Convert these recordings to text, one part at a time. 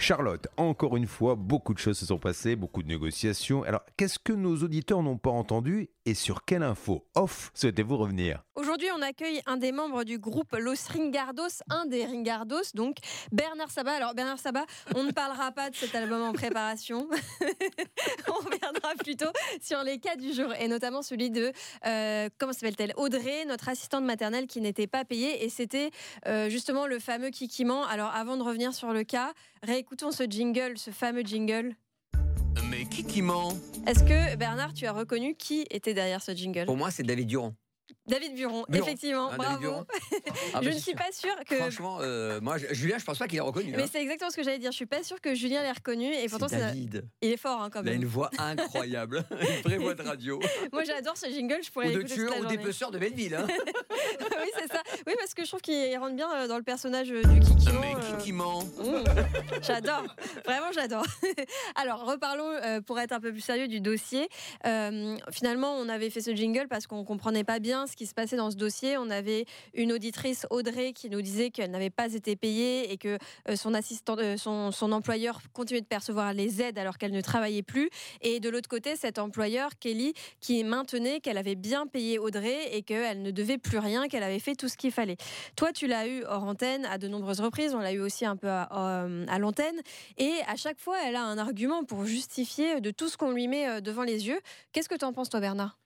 Charlotte, encore une fois, beaucoup de choses se sont passées, beaucoup de négociations. Alors, qu'est-ce que nos auditeurs n'ont pas entendu et sur quelle info off souhaitez-vous revenir? Aujourd'hui, on accueille un des membres du groupe Los Ringardos, un des Ringardos, donc Bernard Sabat. Alors, Bernard Sabat, on ne parlera pas de cet album en préparation. on reviendra plutôt sur les cas du jour, et notamment celui de, euh, comment s'appelle-t-elle? Audrey, notre assistante maternelle qui n'était pas payée, et c'était euh, justement le fameux Kikiment. Alors, avant de revenir sur le cas, réécoutons ce jingle, ce fameux jingle. Mais qui qui ment? Est-ce que, Bernard, tu as reconnu qui était derrière ce jingle? Pour moi, c'est David Durand. David Buron, Buron. effectivement, Ah, David bravo. Buron. Ah, je mais ne suis pas sûre que. Franchement, euh, moi, je- Julien, je pense pas qu'il ait reconnu. Mais hein. c'est exactement ce que j'allais dire. Je suis pas sûre que Julien l'ait reconnu et pourtant c'est- David. il est fort hein, quand Il a même. une voix incroyable, une vraie voix de radio. Moi j'adore ce jingle, je pourrais Ou de tueur ou dépeceur de Belleville. Hein. oui c'est ça. Oui parce que je trouve qu'il rentre bien euh, dans le personnage euh, du. Mais euh, qui qui ment Mmh, j'adore, vraiment j'adore. Alors reparlons euh, pour être un peu plus sérieux du dossier. Euh, finalement, on avait fait ce jingle parce qu'on comprenait pas bien ce qui se passait dans ce dossier. On avait une auditrice Audrey qui nous disait qu'elle n'avait pas été payée et que euh, euh, son, employeur continuait de percevoir les aides alors qu'elle ne travaillait plus. Et de l'autre côté, cet employeur Kelly qui maintenait qu'elle avait bien payé Audrey et qu'elle ne devait plus rien, qu'elle avait fait tout ce qu'il fallait. Toi, tu l'as eu hors antenne à de nombreuses reprises. On l'a eu aussi un peu à, euh, à l'antenne. Et à chaque fois, elle a un argument pour justifier de tout ce qu'on lui met devant les yeux. Qu'est-ce que tu en penses, toi, Bernard?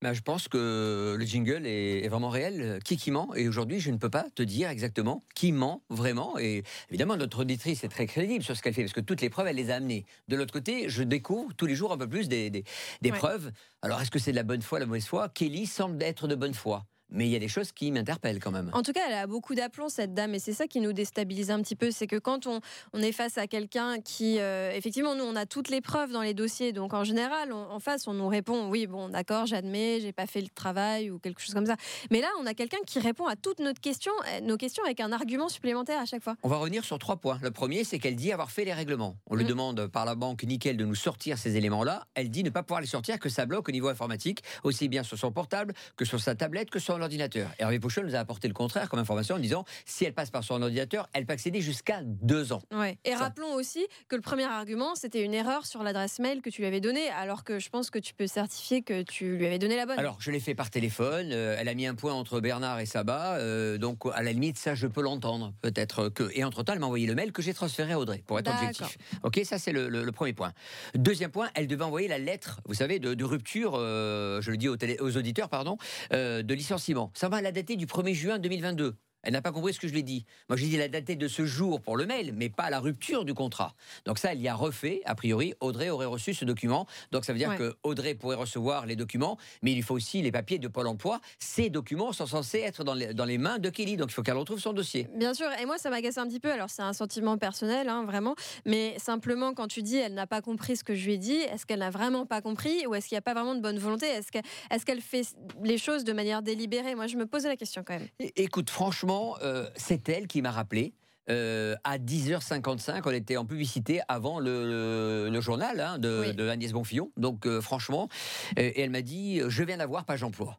Bah, je pense que le jingle est, est vraiment réel. Qui qui ment? Et aujourd'hui, je ne peux pas te dire exactement qui ment vraiment. Et évidemment, notre auditrice est très crédible sur ce qu'elle fait parce que toutes les preuves, elle les a amenées. De l'autre côté, je découvre tous les jours un peu plus des, des- des Ouais. preuves. Alors, est-ce que c'est de la bonne foi, la mauvaise foi? Kelly semble être de bonne foi. Mais il y a des choses qui m'interpellent quand même. En tout cas, elle a beaucoup d'aplomb, cette dame, et c'est ça qui nous déstabilise un petit peu. C'est que quand on, on est face à quelqu'un qui, euh, effectivement, nous, on a toutes les preuves dans les dossiers. Donc, en général, on- en face, on nous répond oui, bon, d'accord, j'admets, j'ai pas fait le travail ou quelque chose comme ça. Mais là, on a quelqu'un qui répond à toutes notre question, euh, nos questions avec un argument supplémentaire à chaque fois. On va revenir sur trois points. Le premier, c'est qu'elle dit avoir fait les règlements. On lui Mm. demande par la banque Nickel de nous sortir ces éléments-là. Elle dit ne pas pouvoir les sortir, que ça bloque au niveau informatique, aussi bien sur son portable que sur sa tablette que sur l'ordinateur. Hervé Pouchon nous a apporté le contraire comme information en disant si elle passe par son ordinateur, elle peut accéder jusqu'à deux ans. Ouais. Et Ça- rappelons aussi que le premier argument, c'était une erreur sur l'adresse mail que tu lui avais donnée, alors que je pense que tu peux certifier que tu lui avais donné la bonne. Alors, je l'ai fait par téléphone. euh, elle a mis un point entre Bernard et Sabat. euh, donc, à la limite, ça, je peux l'entendre. Peut-être que. Et entre-temps, elle m'a envoyé le mail que j'ai transféré à Audrey, pour être objectif. OK, ça, c'est le, le- le premier point. Deuxième point, elle devait envoyer la lettre, vous savez, de, de rupture, euh, je le dis aux, télé- aux auditeurs, pardon, euh, de licenciement. Ça va la dater du 1er juin 2022. Elle n'a pas compris ce que je lui ai dit. Moi, j'ai dit la datée de ce jour pour le mail, mais pas la rupture du contrat. Donc ça, elle y a refait. A priori, Audrey aurait reçu ce document. Donc ça veut dire Ouais. que Audrey pourrait recevoir les documents, mais il faut aussi les papiers de Pôle Emploi. Ces documents sont censés être dans les, dans les mains de Kelly. Donc il faut qu'elle retrouve son dossier. Bien sûr, et moi ça m'agace un petit peu. Alors c'est un sentiment personnel, hein, vraiment, mais simplement quand tu dis elle n'a pas compris ce que je lui ai dit, est-ce qu'elle n'a vraiment pas compris ou est-ce qu'il n'y a pas vraiment de bonne volonté? Est-ce que- est-ce qu'elle fait les choses de manière délibérée? Moi je me posais la question quand même. Écoute, franchement, euh, c'est elle qui m'a rappelé. euh, à 10h55, on était en publicité avant le, le- le journal hein, de, Oui. de Agnès Bonfillon. Donc, euh, franchement, et elle m'a dit Je viens d'avoir Page Emploi.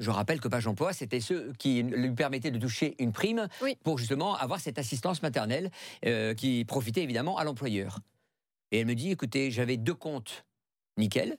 Je rappelle que Page Emploi, c'était ceux qui lui permettaient de toucher une prime Oui. pour justement avoir cette assistance maternelle qui profitait évidemment à l'employeur. Et elle me dit Écoutez, j'avais deux comptes nickel.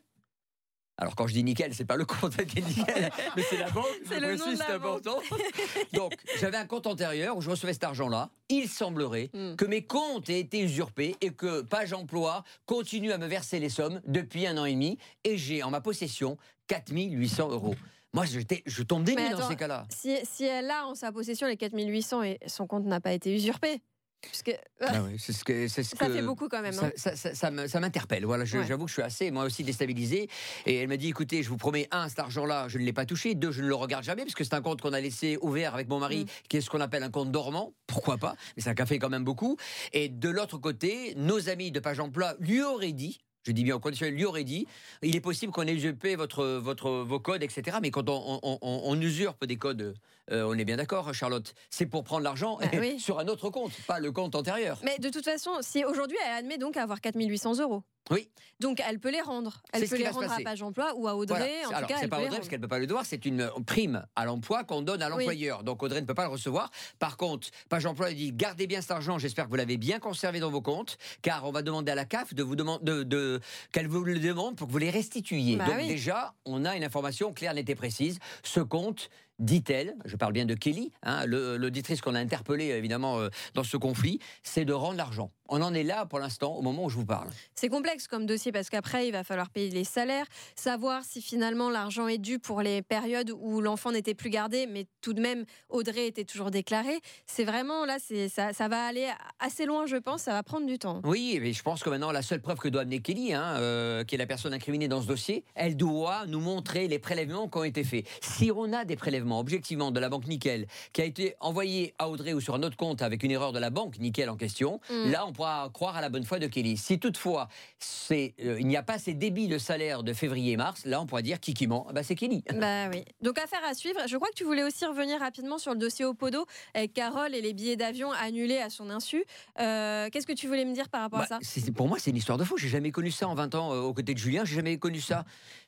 Alors quand je dis nickel, c'est pas le compte qui est nickel, mais c'est la banque. C'est le précise, nom de la important. Donc j'avais un compte antérieur où je recevais cet argent-là. Il semblerait Hmm. que mes comptes aient été usurpés et que Page Emploi continue à me verser les sommes depuis un an et demi et j'ai en ma possession 4800 euros. Moi, je tombe des nues dans ces cas-là. Si, si elle a en sa possession les 4800 et son compte n'a pas été usurpé, puisque Ah oui, c'est ce que, ce ça que- fait beaucoup quand même. Ça, hein. ça- ça- ça ça m'interpelle. Voilà, Ouais. j'avoue que je suis assez, moi aussi, déstabilisé. Et elle m'a dit, écoutez, je vous promets, un, cet argent-là, je ne l'ai pas touché. Deux, je ne le regarde jamais, parce que c'est un compte qu'on a laissé ouvert avec mon mari, Mm. qui est ce qu'on appelle un compte dormant. Pourquoi pas? Mais c'est un café quand même beaucoup. Et de l'autre côté, nos amis de Page Emploi lui auraient dit, je dis bien au conditionnel, lui aurait dit, il est possible qu'on ait usurpé votre, votre, vos codes, etc. Mais quand on, on- on- on usurpe des codes, euh, on est bien d'accord, Charlotte, c'est pour prendre l'argent Bah oui. sur un autre compte, pas le compte antérieur. Mais de toute façon, si aujourd'hui elle admet donc avoir 4800 euros, Oui. Donc elle peut les rendre. Elle peut les rendre à. Page Emploi ou à Audrey. Voilà. En Alors, tout cas, c'est elle pas Audrey, parce qu'elle ne peut pas le devoir, c'est une prime à l'emploi qu'on donne à Oui. l'employeur. Donc Audrey ne peut pas le recevoir. Par contre, Page Emploi dit gardez bien cet argent, j'espère que vous l'avez bien conservé dans vos comptes, car on va demander à la CAF de vous demander de, de- qu'elle vous le demande pour que vous les restituiez. Bah Donc oui. déjà, on a une information claire, nette et précise. Ce compte dit-elle, je parle bien de Kelly, hein, l'auditrice qu'on a interpellée évidemment euh, dans ce conflit, c'est de rendre l'argent. On en est là pour l'instant, au moment où je vous parle. C'est complexe comme dossier parce qu'après, il va falloir payer les salaires, savoir si finalement l'argent est dû pour les périodes où l'enfant n'était plus gardé, mais tout de même, Audrey était toujours déclarée. C'est vraiment là, ça va aller assez loin, je pense, ça va prendre du temps. Oui, mais je pense que maintenant, la seule preuve que doit amener Kelly, hein, euh, qui est la personne incriminée dans ce dossier, elle doit nous montrer les prélèvements qui ont été faits. Si on a des prélèvements, objectivement, de la banque Nickel, qui a été envoyé à Audrey ou sur un autre compte avec une erreur de la banque Nickel en question, Mm. là, on pourra croire à la bonne foi de Kelly. Si toutefois, c'est, euh, il n'y a pas ces débits de salaire de février et mars, là, on pourra dire qui qui ment. Bah, c'est Kelly. Bah oui. Donc affaire à suivre. Je crois que tu voulais aussi revenir rapidement sur le dossier Opodo avec Carole et les billets d'avion annulés à son insu. Euh, Qu'est-ce que tu voulais me dire par rapport Bah, à ça? c'est- pour moi, c'est une histoire de fou. J'ai jamais connu ça en 20 ans euh, aux côtés de Julien. J'ai jamais connu ça.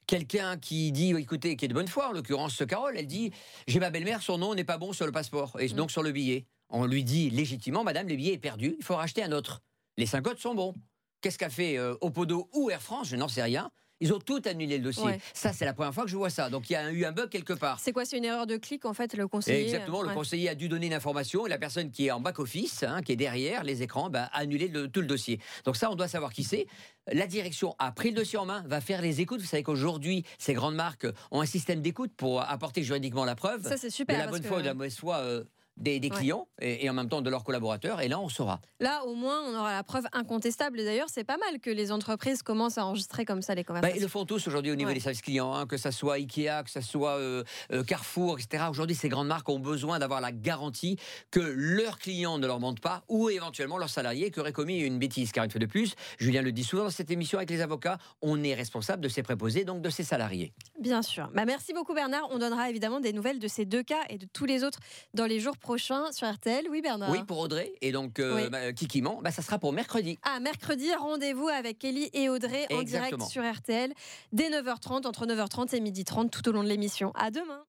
Quelqu'un qui dit, écoutez, qui est de bonne foi, en l'occurrence Carole, elle dit J'ai ma belle-mère, son nom n'est pas bon sur le passeport et Mm. donc sur le billet. On lui dit légitimement Madame, le billet est perdu, il faut racheter un autre. Les cinq autres sont bons. Qu'est-ce qu'a fait euh, Opodo ou Air France Je n'en sais rien. Ils ont tout annulé le dossier. Ouais. Ça, c'est la première fois que je vois ça. Donc il y a eu un bug quelque part. C'est quoi C'est une erreur de clic en fait, le conseiller Exactement, le ouais. conseiller a dû donner une information et la personne qui est en back-office, hein, qui est derrière les écrans, bah, a annulé le- tout le dossier. Donc ça, on doit savoir qui c'est. La direction a pris le dossier en main, va faire les écoutes. Vous savez qu'aujourd'hui, ces grandes marques ont un système d'écoute pour apporter juridiquement la preuve Ça c'est de super. la parce bonne que foi ou de la mauvaise foi euh, des, des Ouais. clients et, et en même temps de leurs collaborateurs. Et là, on saura. Là, au moins, on aura la preuve incontestable. Et d'ailleurs, c'est pas mal que les entreprises commencent à enregistrer comme ça les Bah, conversations. ils le font tous aujourd'hui au niveau Ouais. des services clients, hein, que ça soit Ikea, que ça soit euh, euh, Carrefour, etc. Aujourd'hui, ces grandes marques ont besoin d'avoir la garantie que leurs clients ne leur mentent pas ou éventuellement leurs salariés qui auraient commis une bêtise. Car une fois de plus, Julien le dit souvent dans cette émission avec les avocats, on est responsable de ses préposés, donc de ses salariés. Bien sûr. Bah, merci beaucoup Bernard. On donnera évidemment des nouvelles de ces deux cas et de tous les autres dans les jours prochains sur RTL. Oui Bernard. Oui, pour Audrey et donc euh, Oui. bah, Kiki ment, bah, ça sera pour mercredi. Ah, mercredi, rendez-vous avec Kelly et Audrey en direct sur RTL dès 9h30, entre 9h30 et 12h30 tout au long de l'émission. À demain.